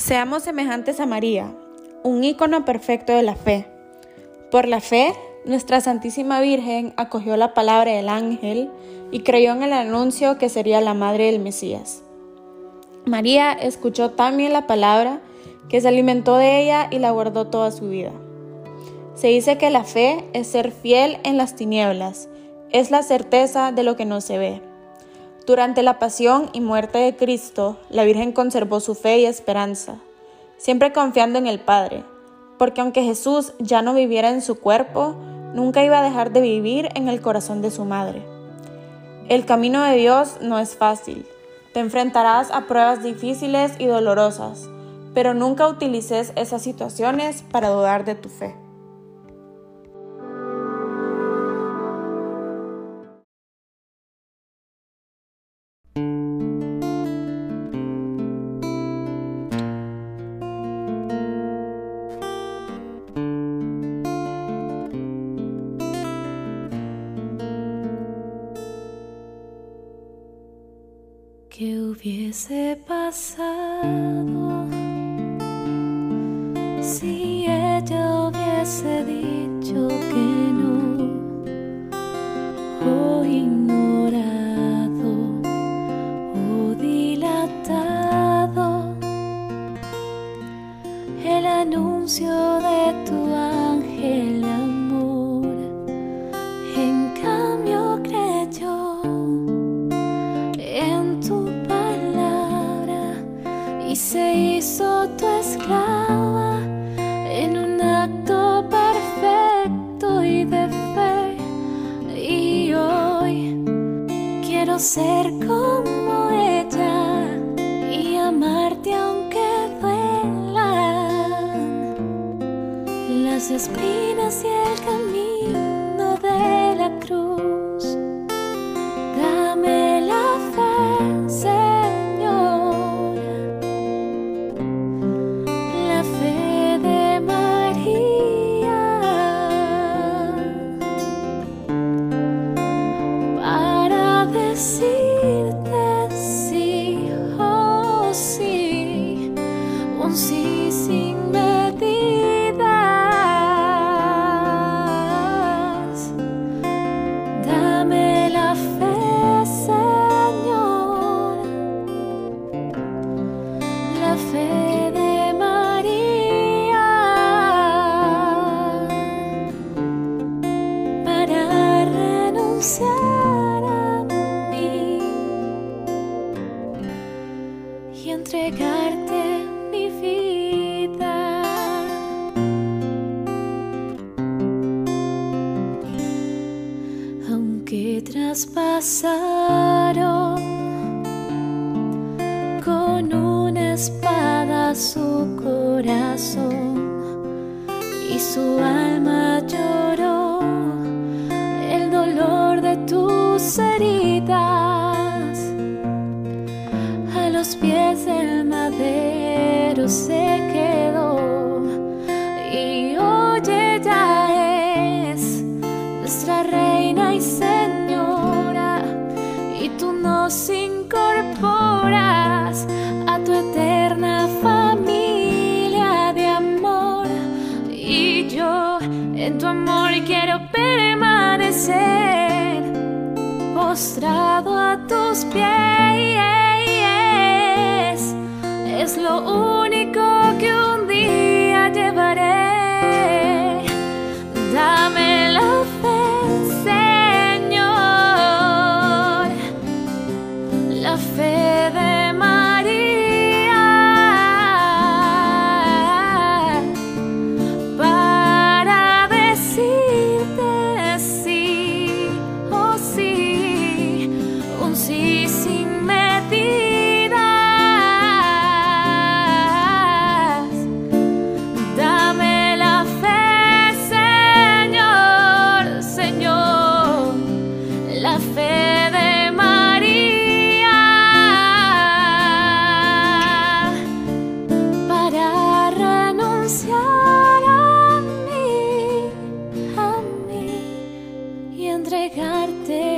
Seamos semejantes a María, un ícono perfecto de la fe. Por la fe, nuestra Santísima Virgen acogió la palabra del ángel y creyó en el anuncio que sería la madre del Mesías. María escuchó también la palabra que se alimentó de ella y la guardó toda su vida. Se dice que la fe es ser fiel en las tinieblas, es la certeza de lo que no se ve. Durante la pasión y muerte de Cristo, la Virgen conservó su fe y esperanza, siempre confiando en el Padre, porque aunque Jesús ya no viviera en su cuerpo, nunca iba a dejar de vivir en el corazón de su madre. El camino de Dios no es fácil. Te enfrentarás a pruebas difíciles y dolorosas, pero nunca utilices esas situaciones para dudar de tu fe. Hubiese pasado si ella hubiese dicho se hizo tu esclava en un acto perfecto y de fe. Y hoy quiero ser como ella y amarte aunque duelan las espinas y el camino fe de María, para renunciar a mí y entregarte mi vida. aunque traspasaron con una espada su corazón y su alma lloró. El dolor de tus heridas permanecer postrado a tus pies. Es lo único que un día llevaré. Dame la fe, Señor, la fe de entregarte.